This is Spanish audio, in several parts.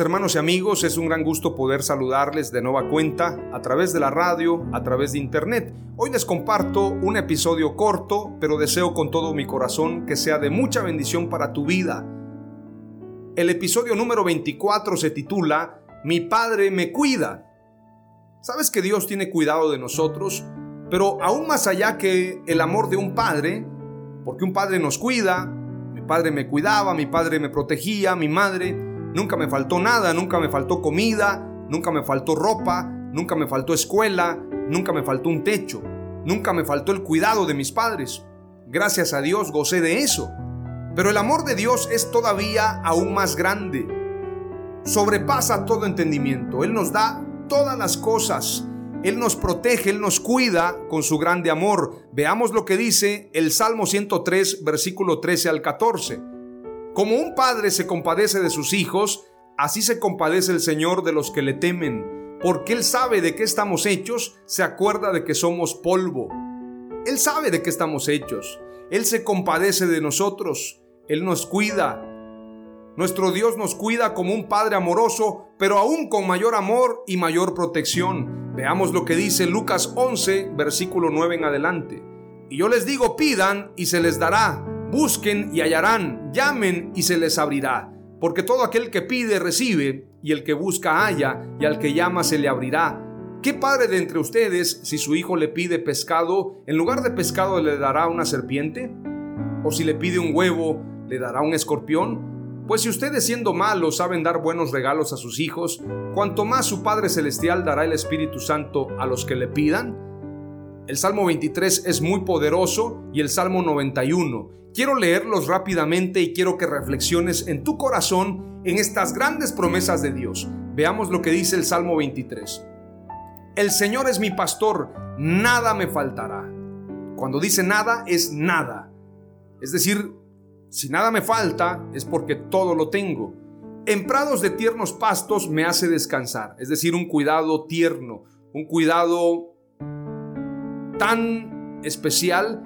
Hermanos y amigos, es un gran gusto poder saludarles de nueva cuenta a través de la radio, a través de internet. Hoy les comparto un episodio corto, pero deseo con todo mi corazón que sea de mucha bendición para tu vida. El episodio número 24 se titula Mi Padre me cuida. Sabes que Dios tiene cuidado de nosotros, pero aún más allá que el amor de un padre, porque un padre nos cuida, mi padre me cuidaba, mi padre me protegía, mi madre, Nunca me faltó nada, nunca me faltó comida, nunca me faltó ropa, nunca me faltó escuela, nunca me faltó un techo, nunca me faltó el cuidado de mis padres. Gracias a Dios gocé de eso. Pero el amor de Dios es todavía aún más grande. Sobrepasa todo entendimiento. Él nos da todas las cosas. Él nos protege, Él nos cuida con su grande amor. Veamos lo que dice el Salmo 103, versículo 13 al 14. Como un padre se compadece de sus hijos, así se compadece el Señor de los que le temen, porque Él sabe de qué estamos hechos, se acuerda de que somos polvo. Él sabe de qué estamos hechos, Él se compadece de nosotros, Él nos cuida. Nuestro Dios nos cuida como un Padre amoroso, pero aún con mayor amor y mayor protección. Veamos lo que dice Lucas 11, versículo 9 en adelante. Y yo les digo, pidan y se les dará Busquen y hallarán, llamen y se les abrirá. Porque todo aquel que pide recibe, y el que busca halla, y al que llama se le abrirá. ¿Qué padre de entre ustedes, si su hijo le pide pescado, en lugar de pescado le dará una serpiente? ¿O si le pide un huevo, le dará un escorpión? Pues si ustedes siendo malos saben dar buenos regalos a sus hijos, cuanto más su Padre Celestial dará el Espíritu Santo a los que le pidan. El Salmo 23 es muy poderoso y el Salmo 91 Quiero leerlos rápidamente y quiero que reflexiones en tu corazón en estas grandes promesas de Dios. Veamos lo que dice el Salmo 23. El Señor es mi pastor, nada me faltará. Cuando dice nada, es nada. Es decir, si nada me falta, es porque todo lo tengo. En prados de tiernos pastos me hace descansar, es decir, un cuidado tierno, un cuidado tan especial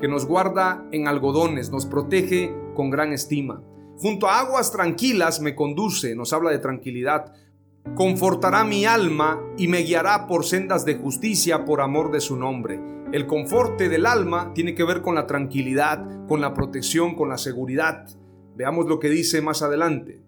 que nos guarda en algodones, nos protege con gran estima. Junto a aguas tranquilas me conduce, nos habla de tranquilidad. Confortará mi alma y me guiará por sendas de justicia por amor de su nombre. El conforte del alma tiene que ver con la tranquilidad, con la protección, con la seguridad. Veamos lo que dice más adelante.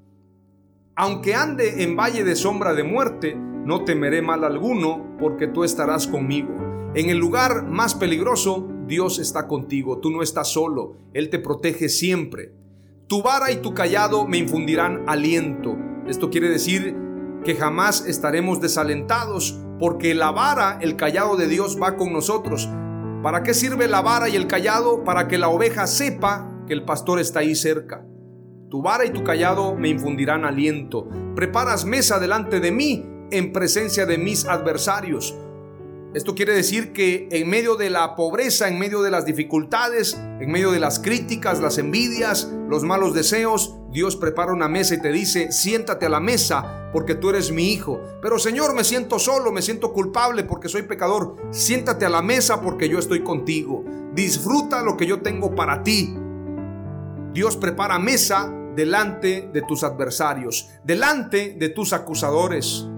Aunque ande en valle de sombra de muerte, no temeré mal alguno, porque tú estarás conmigo. En el lugar más peligroso Dios está contigo, tú no estás solo, Él te protege siempre. Tu vara y tu callado me infundirán aliento. Esto quiere decir que jamás estaremos desalentados, porque la vara, el callado de Dios va con nosotros. ¿Para qué sirve la vara y el callado? Para que la oveja sepa que el pastor está ahí cerca. Tu vara y tu callado me infundirán aliento. Preparas mesa delante de mí en presencia de mis adversarios. Esto quiere decir que en medio de la pobreza, en medio de las dificultades, en medio de las críticas, las envidias, los malos deseos, Dios prepara una mesa y te dice, siéntate a la mesa porque tú eres mi hijo. Pero Señor, me siento solo, me siento culpable porque soy pecador. Siéntate a la mesa porque yo estoy contigo. Disfruta lo que yo tengo para ti. Dios prepara mesa delante de tus adversarios, delante de tus acusadores.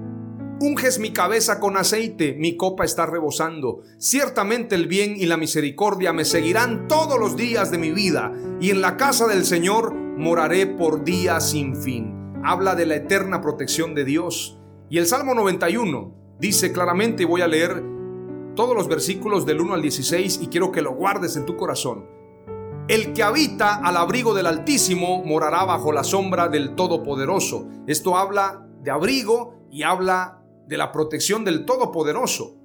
Unges mi cabeza con aceite, mi copa está rebosando. Ciertamente el bien y la misericordia me seguirán todos los días de mi vida, y en la casa del Señor moraré por días sin fin. Habla de la eterna protección de Dios. Y el Salmo 91 dice claramente, y voy a leer todos los versículos del 1 al 16 y quiero que lo guardes en tu corazón. El que habita al abrigo del Altísimo morará bajo la sombra del Todopoderoso. Esto habla de abrigo y habla de la protección del Todopoderoso.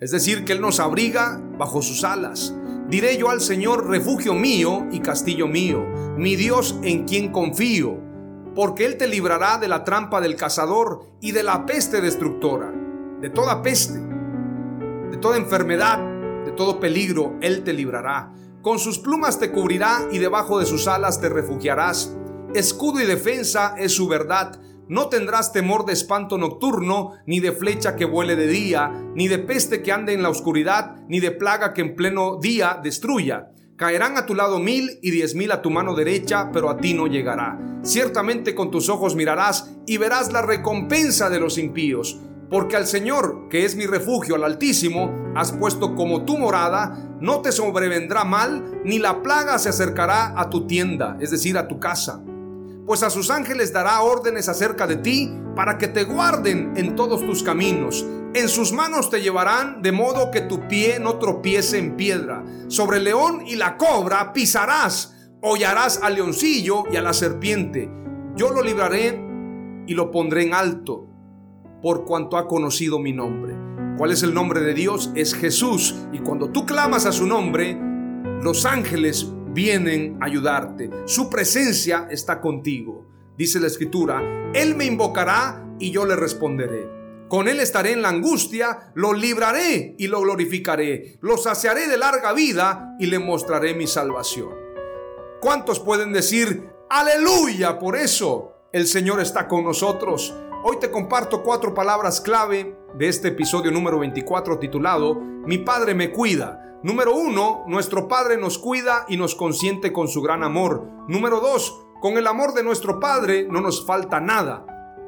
Es decir, que Él nos abriga bajo sus alas. Diré yo al Señor, refugio mío y castillo mío, mi Dios en quien confío, porque Él te librará de la trampa del cazador y de la peste destructora, de toda peste, de toda enfermedad, de todo peligro, Él te librará con sus plumas te cubrirá y debajo de sus alas te refugiarás. Escudo y defensa es su verdad. No tendrás temor de espanto nocturno, ni de flecha que vuele de día, ni de peste que ande en la oscuridad, ni de plaga que en pleno día destruya. Caerán a tu lado mil y diez mil a tu mano derecha, pero a ti no llegará. Ciertamente con tus ojos mirarás y verás la recompensa de los impíos porque al Señor, que es mi refugio, al Altísimo, has puesto como tu morada, no te sobrevendrá mal, ni la plaga se acercará a tu tienda, es decir, a tu casa. Pues a sus ángeles dará órdenes acerca de ti, para que te guarden en todos tus caminos. En sus manos te llevarán, de modo que tu pie no tropiece en piedra. Sobre el león y la cobra pisarás, hollarás al leoncillo y a la serpiente. Yo lo libraré y lo pondré en alto por cuanto ha conocido mi nombre. ¿Cuál es el nombre de Dios? Es Jesús. Y cuando tú clamas a su nombre, los ángeles vienen a ayudarte. Su presencia está contigo. Dice la escritura, Él me invocará y yo le responderé. Con Él estaré en la angustia, lo libraré y lo glorificaré. Lo saciaré de larga vida y le mostraré mi salvación. ¿Cuántos pueden decir, aleluya? Por eso el Señor está con nosotros. Hoy te comparto cuatro palabras clave de este episodio número 24 titulado Mi Padre me cuida. Número uno, nuestro Padre nos cuida y nos consiente con su gran amor. Número dos, con el amor de nuestro Padre no nos falta nada.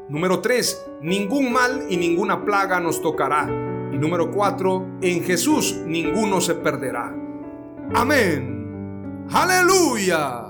Número tres, ningún mal y ninguna plaga nos tocará. Y número cuatro, en Jesús ninguno se perderá. Amén. Aleluya.